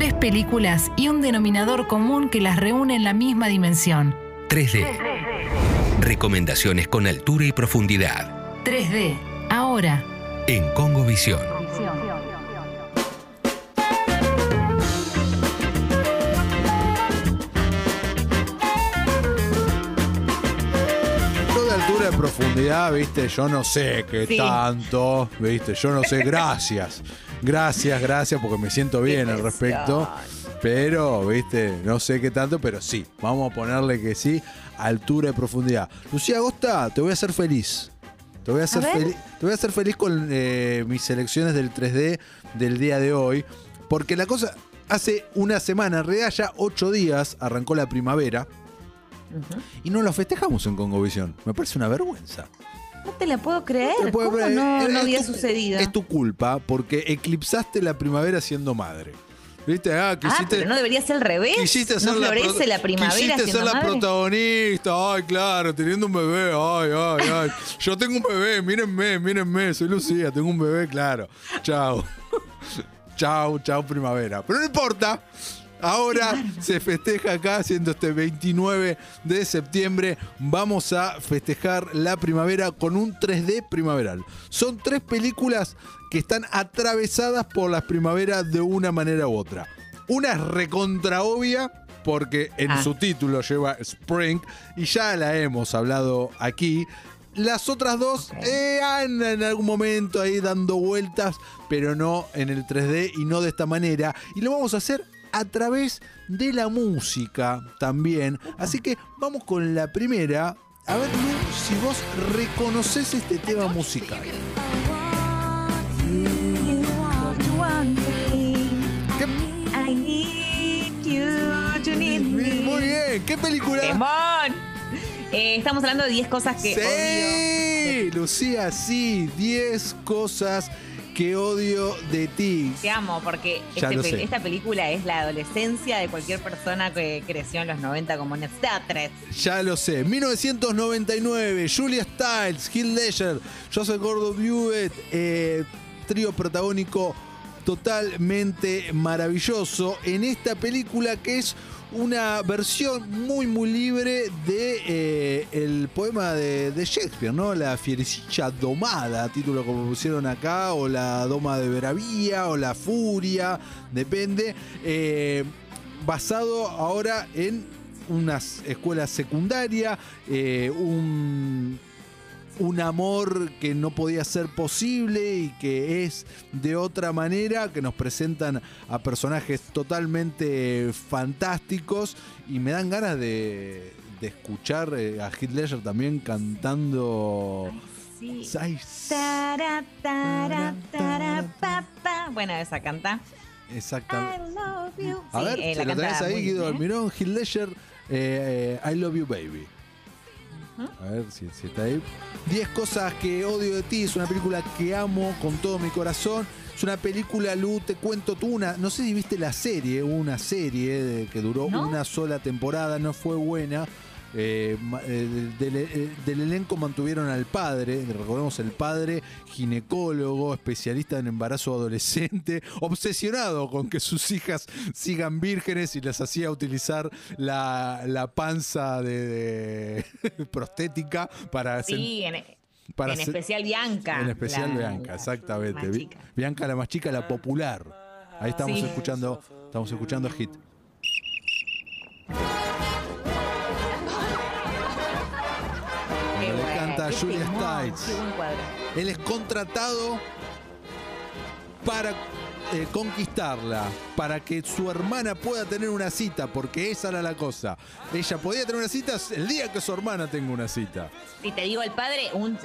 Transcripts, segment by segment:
Tres películas y un denominador común que las reúne en la misma dimensión. 3D. Recomendaciones con altura y profundidad. 3D. Ahora. En Congo Visión. Toda altura de profundidad, viste, yo no sé qué Sí. tanto, viste, yo no sé, gracias. Gracias, gracias, porque me siento bien al respecto. Pero, viste, no sé qué tanto, pero sí, vamos a ponerle que sí, altura de profundidad. Lucía Agosta, te voy a hacer feliz. Te voy a hacer, feliz, te voy a hacer feliz con eh, mis selecciones del 3D del día de hoy. Porque la cosa, hace una semana, en realidad ya ocho días, arrancó la primavera. Y no lo festejamos en Congovisión. Me parece una vergüenza. No te la puedo creer. Puedo ¿Cómo creer. no, no había tu- sucedido? Es tu culpa porque eclipsaste la primavera siendo madre. ¿Viste? Ah, Ah, quisiste, pero no debería ser al revés. quisiste no la, florece pro- la primavera Quisiste ser la madre? protagonista. Ay, claro, teniendo un bebé. Ay, ay, ay. Yo tengo un bebé, mírenme, mírenme. Soy Lucía, tengo un bebé, claro. Chao. chao, chao, primavera. Pero no importa. Ahora se festeja acá, siendo este 29 de septiembre. Vamos a festejar la primavera con un 3D primaveral. Son tres películas que están atravesadas por las primaveras de una manera u otra. Una es recontra obvia, porque en Ah. su título lleva Spring, y ya la hemos hablado aquí. Las otras dos eh, andan en algún momento ahí dando vueltas, pero no en el 3D y no de esta manera. Y lo vamos a hacer a través de la música también. Así que vamos con la primera. A ver, Lu, si vos reconoces este tema musical. ¿Qué- I need you, you need me. Muy bien, ¿qué película? ¡Temón! Eh, estamos hablando de 10 cosas que odio. Sí, Lucía, sí, 10 cosas que odio de ti. Te amo, porque este pe- esta película es la adolescencia de cualquier persona que creció en los 90 como en Star Trek. Ya lo sé. 1999, Julia Stiles, Heath Ledger, Joseph Gordon-Levitt, eh, trío protagónico totalmente maravilloso en esta película que es una versión muy muy libre de eh, el poema de, Shakespeare, ¿no? La fierecilla domada, título como pusieron acá, o la doma de Veravía, o la furia, depende. Eh, basado ahora en una escuela secundaria, eh, un, un amor que no podía ser posible y que es de otra manera, que nos presentan a personajes totalmente fantásticos y me dan ganas de, de escuchar eh, a Heath Ledger también cantando... Sí. Ay, Tara, tara, tara, pa, pa. Bueno, esa canta. Exactamente. I love you. A Sí, ver, eh, si la lo tenés ahí, Guido ¿eh? Almirón, Heath Ledger, eh, eh, I Love You Baby. A ver si, si está ahí. 10 cosas que odio de ti. Es una película que amo con todo mi corazón. Es una película, Lu, te cuento tú una. No sé si viste la serie, una serie de- que duró ¿No? una sola temporada, no fue buena. Eh, eh, del, eh, del elenco mantuvieron al padre, recordemos el padre, ginecólogo, especialista en embarazo adolescente, obsesionado con que sus hijas sigan vírgenes y les hacía utilizar la, la panza de, de prostética para. Sí, en, para en especial Bianca. en especial la- Bianca, exactamente. Bianca la más chica, la popular. Ahí estamos Sí. escuchando, estamos escuchando Hit. Julia. Qué buen cuadro. Él es contratado para eh, conquistarla, para que su hermana pueda tener una cita, porque esa era la cosa. Ella podía tener una cita el día que su hermana tenga una cita. Si te digo el padre, un,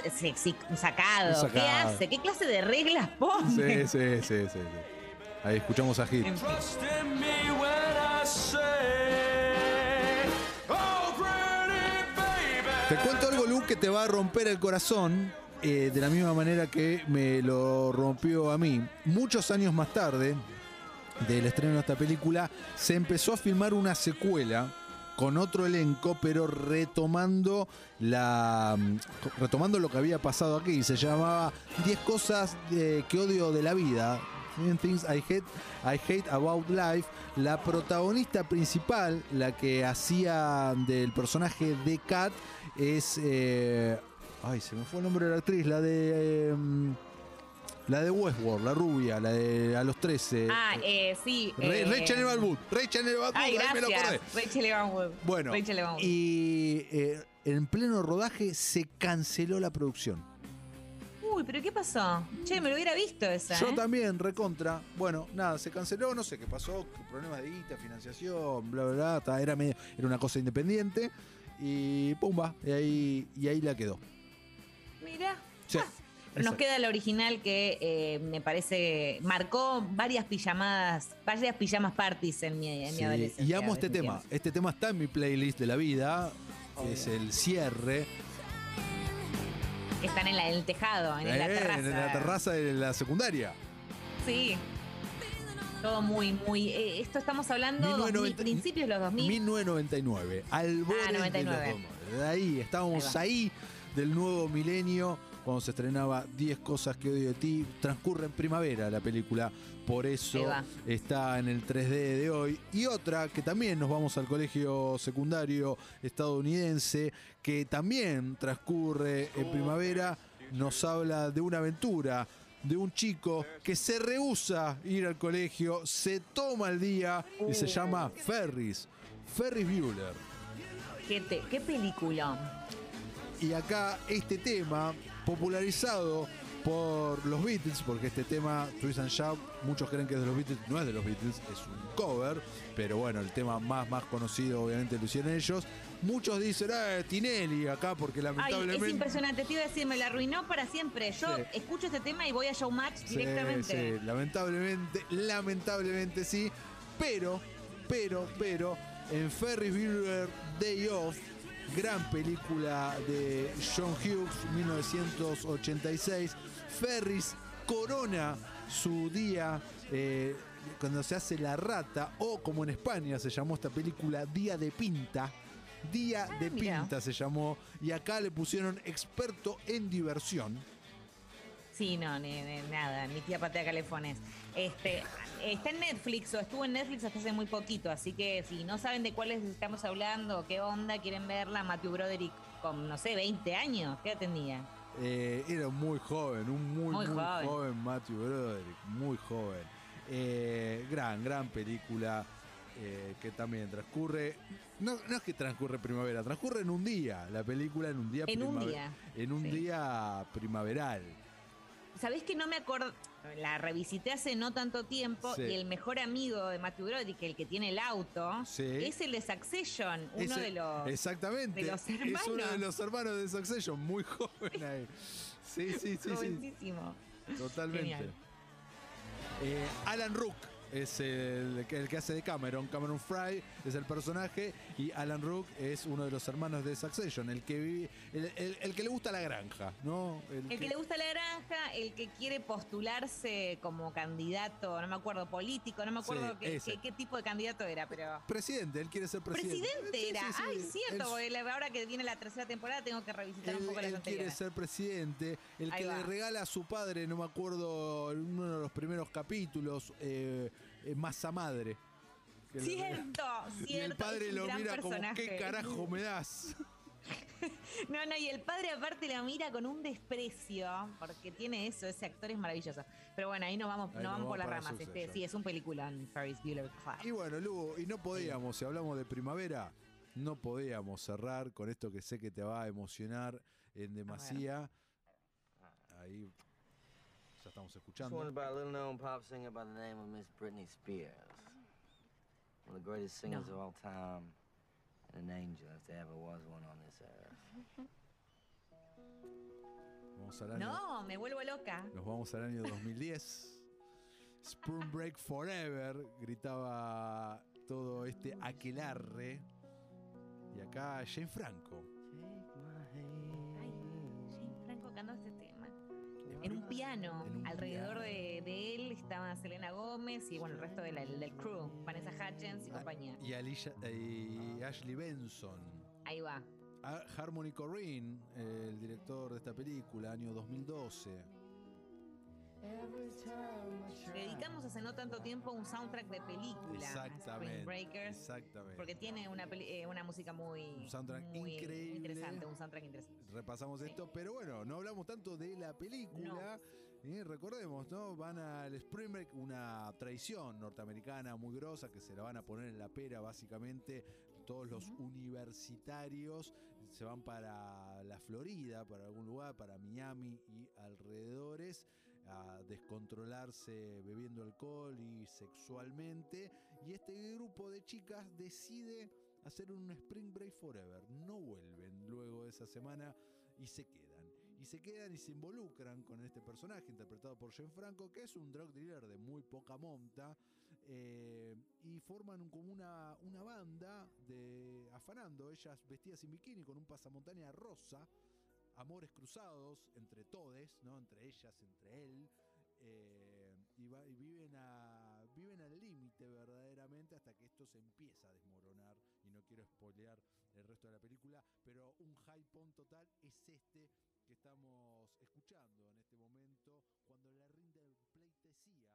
sacado. Un ¿Qué hace? ¿Qué clase de reglas pone? Sí, sí, sí, sí. sí. Ahí escuchamos a Hit. Te cuento algo, Lu, que te va a romper el corazón. eh, de la misma manera que me lo rompió a mí. Muchos años más tarde del estreno de esta película, se empezó a filmar una secuela con otro elenco, pero retomando la retomando lo que había pasado aquí. Se llamaba 10 cosas de- que odio de la vida. Things I Hate, I Hate About Life. La protagonista principal, la que hacía del personaje de Kat, es. eh, ay, se me fue el nombre de la actriz, la de. em, la de Westworld, la rubia, la de a los 13. Ah, eh, sí. Re- eh, Rachel Evan Wood, Rachel Evan Wood, ahí me lo acordé. gracias. Rachel Evan Wood. Bueno, Rachel Evan Wood. y eh, en pleno rodaje se canceló la producción. Uy, pero ¿qué pasó? Che, me lo hubiera visto esa. Yo ¿eh? también, recontra. Bueno, nada, se canceló, no sé qué pasó, problemas de guita, financiación, bla, bla, bla. ta, Era, medio- era una cosa independiente. Y pumba, y ahí, y ahí la quedó. Mira. Sí, Nos exacto. queda el original que eh, me parece marcó varias pijamadas, varias pijamas parties en mi, en mi adolescencia. y amo este tema. Este tema está en mi playlist de la vida. Es el cierre. Que están en, la- en el tejado, en, la Eh, terraza. en la terraza de la secundaria. Sí. Todo muy, muy. eh, esto estamos hablando 1990 2000, principios de los 2000. 1999. Al borde de los 99. 2000. De ahí, estábamos Ahí ahí, del nuevo milenio, cuando se estrenaba 10 cosas que odio de ti. Transcurre en primavera la película, por eso está en el 3D de hoy. Y otra que también nos vamos al colegio secundario estadounidense, que también transcurre en primavera, nos habla de una aventura. De un chico que se rehúsa ir al colegio, se toma el día y se llama Ferris. Ferris Bueller. ¿Qué, te- qué película? Y acá este tema, popularizado por los Beatles, porque este tema, Twist and Shout, muchos creen que es de los Beatles, no es de los Beatles, es un cover, pero bueno, el tema más, más conocido obviamente lo hicieron ellos. Muchos dicen, eh, Tinelli acá, porque Ay, lamentablemente... es impresionante. Te iba a decir, me la arruinó para siempre. Yo Sí. escucho este tema y voy a Showmatch Sí, directamente. sí, lamentablemente, lamentablemente sí. Pero, pero, pero, en Ferris Bueller Day Off, gran película de John Hughes, 1986, Ferris corona su día eh, cuando se hace la rata, o como en España se llamó esta película, Día de Pinta. Día de mirá. Pinta se llamó, y acá le pusieron experto en diversión. Sí, no, ni- ni- nada. Mi tía patea calefones. Este, está en Netflix o estuvo en Netflix hasta hace muy poquito. Así que si no saben de cuáles estamos hablando, o qué onda, quieren verla, Matthew Broderick con, no sé, 20 años. ¿Qué edad tenía? Eh, era muy joven, un muy, muy, Muy joven. joven. Matthew Broderick, muy joven. Eh, gran, gran película eh, que también transcurre. No, no es que transcurre primavera, transcurre en un día. La película en un día En un primaver- día, En un sí. día primaveral. ¿Sabés que no me acuerdo? La revisité hace no tanto tiempo Sí. y el mejor amigo de Matthew Broderick, el que tiene el auto, Sí. es el de Succession, uno Ese- de los... Exactamente. de los es uno de hermanos. los hermanos de Succession, muy joven ahí. Sí, sí, sí, sí. Jovencísimo. Totalmente. Genial. Eh, Alan Rook es el, que- el que hace de Cameron. Cameron Fry es el personaje y Alan Rook es uno de los hermanos de Succession, el que vive, el, el- el que le gusta la granja, ¿no? El que le gusta la granja, el que quiere postularse como candidato, no me acuerdo, político, no me acuerdo Sí, qué, tipo de candidato era, pero... Presidente, él quiere ser presidente. Presidente Sí, era. sí. Ay, cierto, porque la- ahora que viene la tercera temporada tengo que revisitar un poco las él quiere ser presidente, el Ahí que va. le regala a su padre, no me acuerdo, en uno de los primeros capítulos, eh, eh, masa madre. Que Cierto, cierto. Y el padre lo mira como, personaje. ¿qué carajo me das? No, no, y el padre aparte lo mira con un desprecio, porque tiene eso, ese actor es maravilloso. Pero bueno, ahí no vamos, Ahí no nos vamos por las ramas. Este, sí, es un peliculón, Ferris Bueller Club. Y bueno, Lugo, y no podíamos, si hablamos de primavera, no podíamos cerrar con esto que sé que te va a emocionar en demasía. Ahí ya estamos This one's escuchando. about a little known pop singer by the name of Miss Britney Spears. One of the greatest singers No. of all time. And an angel if there ever was one on this earth. Vamos al año, No, me vuelvo loca. Nos vamos al año 2010. Spring Break Forever, gritaba todo este aquelarre. Y acá Jane Franco. En un piano, En un alrededor piano. de, de él estaba Selena Gómez y bueno, el resto de la- del crew, Vanessa Hutchins y Ah, compañía. Y, Alicia- y Ashley Benson. Ahí va. A- Harmony Corrine, el director de esta película, año 2012. Dedicamos hace no tanto tiempo un soundtrack de película Exactamente. Spring Breakers. Exactamente. Porque tiene una, peli- eh, una música muy, Un soundtrack muy increíble. interesante, un soundtrack interesante. Repasamos Sí. esto, pero bueno, no hablamos tanto de la película. Eh, recordemos, ¿no? Van al Spring Break, una tradición norteamericana muy grosa que se la van a poner en la pera, básicamente. Todos los universitarios se van para la Florida, para algún lugar, para Miami y alrededores, a descontrolarse bebiendo alcohol y sexualmente. Y este grupo de chicas decide hacer un Spring Break Forever. No vuelven luego de esa semana y se quedan. Y se quedan y se involucran con este personaje interpretado por Franco, que es un drug dealer de muy poca monta. eh, y forman como una, una banda de afanando, ellas vestidas sin bikini con un pasamontaña rosa amores cruzados entre todes, ¿no? entre ellas, entre él, eh, y, viven, a, viven al límite verdaderamente hasta que esto se empieza a desmoronar y no quiero spoilear el resto de la película, pero un high point total es este que estamos escuchando en este momento cuando le rinde pleitesía